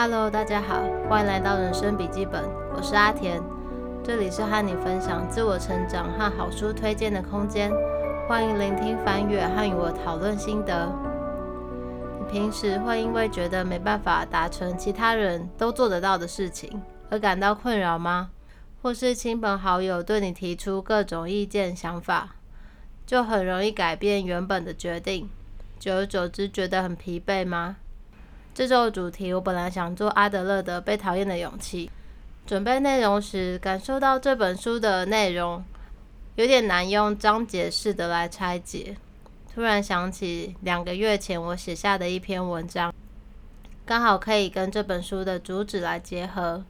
Hello，大家好，欢迎来到人生笔记本，我是阿田，这里是和你分享自我成长和好书推荐的空间，欢迎聆听翻阅和与我讨论心得。你平时会因为觉得没办法达成其他人都做得到的事情而感到困扰吗？或是亲朋好友对你提出各种意见想法，就很容易改变原本的决定，久而久之觉得很疲惫吗？这周的主题，我本来想做阿德勒的《被讨厌的勇气》。准备内容时，感受到这本书的内容有点难用章节式的来拆解。突然想起两个月前我写下的一篇文章，刚好可以跟这本书的主旨来结合。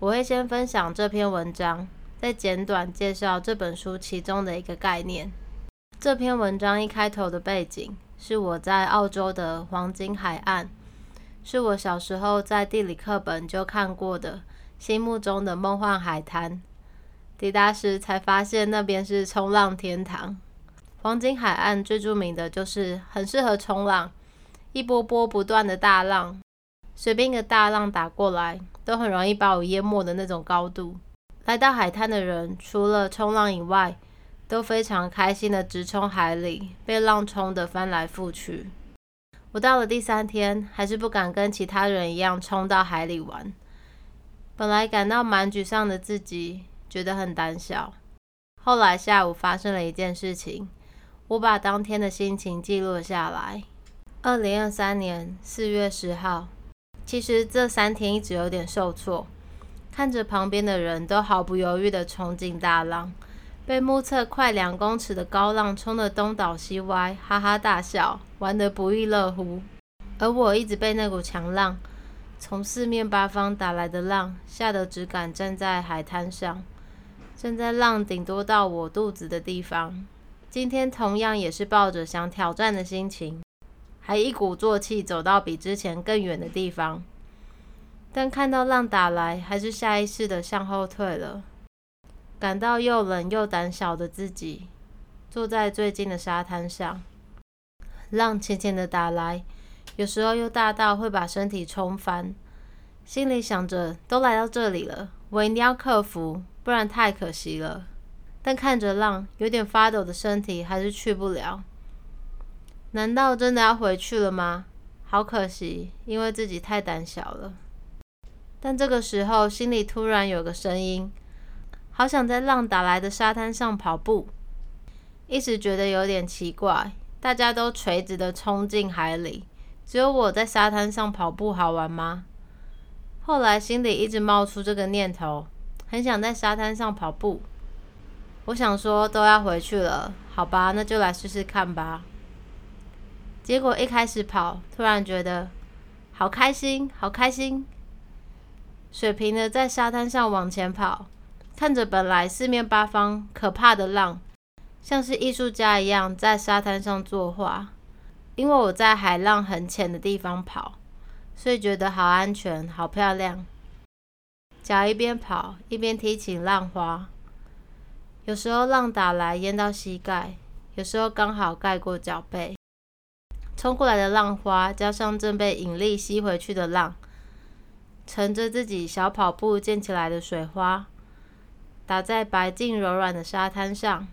我会先分享这篇文章，再简短介绍这本书其中的一个概念。这篇文章一开头的背景是我在澳洲的黄金海岸。是我小时候在地理课本就看过的，心目中的梦幻海滩。抵达时才发现那边是冲浪天堂。黄金海岸最著名的就是很适合冲浪，一波波不断的大浪，随便一个大浪打过来，都很容易把我淹没的那种高度。来到海滩的人，除了冲浪以外，都非常开心的直冲海里，被浪冲的翻来覆去。我到了第三天，还是不敢跟其他人一样冲到海里玩。本来感到蛮沮丧的自己，觉得很胆小。后来下午发生了一件事情，我把当天的心情记录下来。二零二三年四月十号，其实这三天一直有点受挫，看着旁边的人都毫不犹豫的冲进大浪。被目测快两公尺的高浪冲得东倒西歪，哈哈大笑，玩得不亦乐乎。而我一直被那股强浪从四面八方打来的浪吓得只敢站在海滩上，站在浪顶多到我肚子的地方。今天同样也是抱着想挑战的心情，还一鼓作气走到比之前更远的地方，但看到浪打来，还是下意识的向后退了。感到又冷又胆小的自己，坐在最近的沙滩上，浪浅浅的打来，有时候又大到会把身体冲翻。心里想着，都来到这里了，我一定要克服，不然太可惜了。但看着浪，有点发抖的身体，还是去不了。难道真的要回去了吗？好可惜，因为自己太胆小了。但这个时候，心里突然有个声音。好想在浪打来的沙滩上跑步，一直觉得有点奇怪。大家都垂直的冲进海里，只有我在沙滩上跑步，好玩吗？后来心里一直冒出这个念头，很想在沙滩上跑步。我想说都要回去了，好吧，那就来试试看吧。结果一开始跑，突然觉得好开心，好开心，水平的在沙滩上往前跑。看着本来四面八方可怕的浪，像是艺术家一样在沙滩上作画。因为我在海浪很浅的地方跑，所以觉得好安全、好漂亮。脚一边跑一边踢起浪花，有时候浪打来淹到膝盖，有时候刚好盖过脚背。冲过来的浪花加上正被引力吸回去的浪，乘着自己小跑步溅起来的水花。打在白净柔软的沙滩上，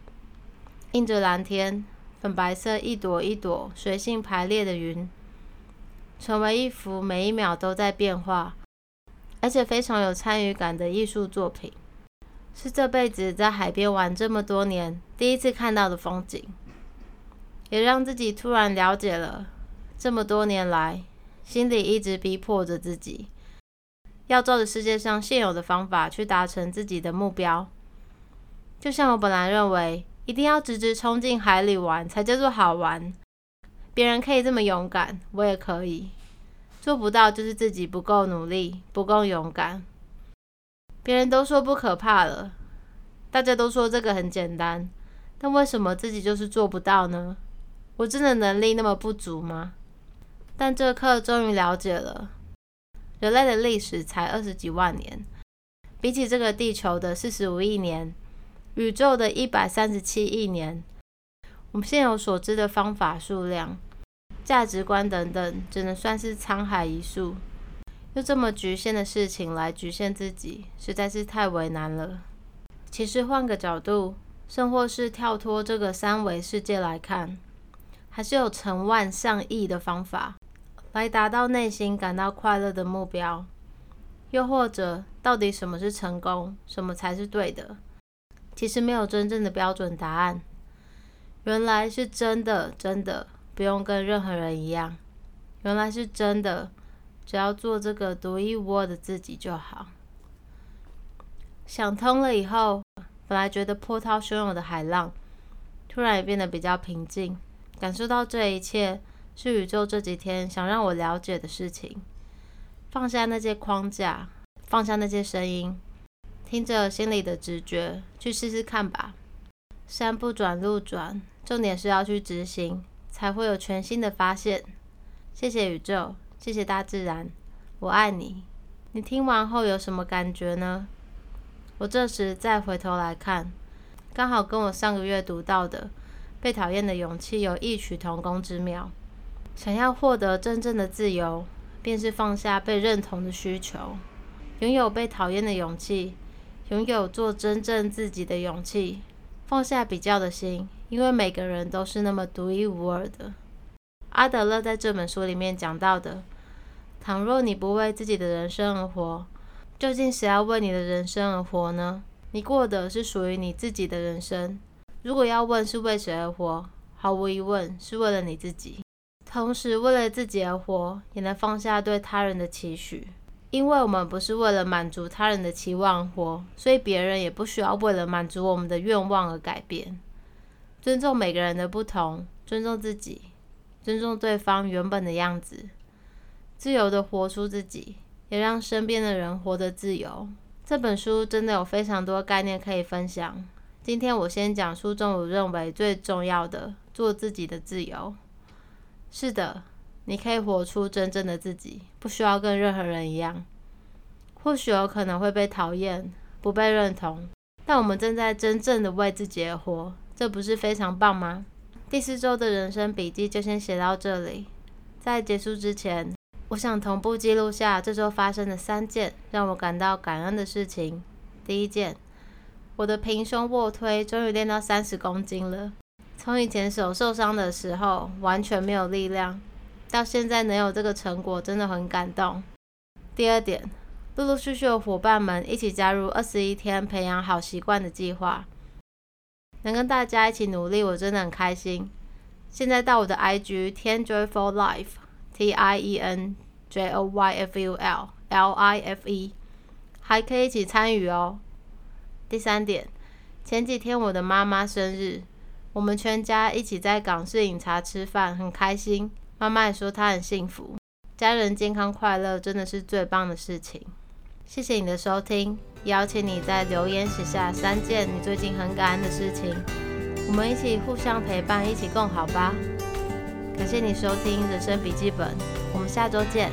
映着蓝天，粉白色一朵一朵随性排列的云，成为一幅每一秒都在变化，而且非常有参与感的艺术作品。是这辈子在海边玩这么多年第一次看到的风景，也让自己突然了解了这么多年来心里一直逼迫着自己。要照着世界上现有的方法去达成自己的目标，就像我本来认为一定要直直冲进海里玩才叫做好玩，别人可以这么勇敢，我也可以做不到，就是自己不够努力，不够勇敢。别人都说不可怕了，大家都说这个很简单，但为什么自己就是做不到呢？我真的能力那么不足吗？但这课终于了解了。人类的历史才二十几万年，比起这个地球的四十五亿年，宇宙的一百三十七亿年，我们现有所知的方法数量、价值观等等，只能算是沧海一粟。用这么局限的事情来局限自己，实在是太为难了。其实换个角度，甚或是跳脱这个三维世界来看，还是有成万上亿的方法来达到内心感到快乐的目标。又或者，到底什么是成功，什么才是对的？其实没有真正的标准答案。原来是真的，真的不用跟任何人一样。原来是真的，只要做这个独一无二的自己就好。想通了以后，本来觉得波涛汹涌的海浪，突然也变得比较平静。感受到这一切是宇宙这几天想让我了解的事情。放下那些框架，放下那些声音。听着心里的直觉，去试试看吧。山不转路转，重点是要去执行，才会有全新的发现。谢谢宇宙，谢谢大自然，我爱你。你听完后有什么感觉呢？我这时再回头来看，刚好跟我上个月读到的《被讨厌的勇气》有异曲同工之妙。想要获得真正的自由，便是放下被认同的需求，拥有被讨厌的勇气。拥有做真正自己的勇气，放下比较的心，因为每个人都是那么独一无二的。阿德勒在这本书里面讲到的：倘若你不为自己的人生而活，究竟谁要为你的人生而活呢？你过的是属于你自己的人生。如果要问是为谁而活，毫无疑问是为了你自己。同时，为了自己而活，也能放下对他人的期许。因为我们不是为了满足他人的期望活，所以别人也不需要为了满足我们的愿望而改变。尊重每个人的不同，尊重自己，尊重对方原本的样子，自由的活出自己，也让身边的人活得自由。这本书真的有非常多概念可以分享。今天我先讲书中我认为最重要的：做自己的自由。是的。你可以活出真正的自己，不需要跟任何人一样。或许有可能会被讨厌、不被认同，但我们正在真正的为自己而活，这不是非常棒吗？第四周的人生笔记就先写到这里。在结束之前，我想同步记录下这周发生的三件让我感到感恩的事情。第一件，我的平胸卧推终于练到三十公斤了。从以前手受伤的时候，完全没有力量。到现在能有这个成果，真的很感动。第二点，陆陆续续的伙伴们一起加入二十一天培养好习惯的计划，能跟大家一起努力，我真的很开心。现在到我的 IG Ten Joyful Life T I E N J O Y F U L L I F E，还可以一起参与哦。第三点，前几天我的妈妈生日，我们全家一起在港式饮茶吃饭，很开心。妈妈也说她很幸福，家人健康快乐真的是最棒的事情。谢谢你的收听，邀请你在留言写下三件你最近很感恩的事情，我们一起互相陪伴，一起共好吧。感谢你收听人生笔记本，我们下周见。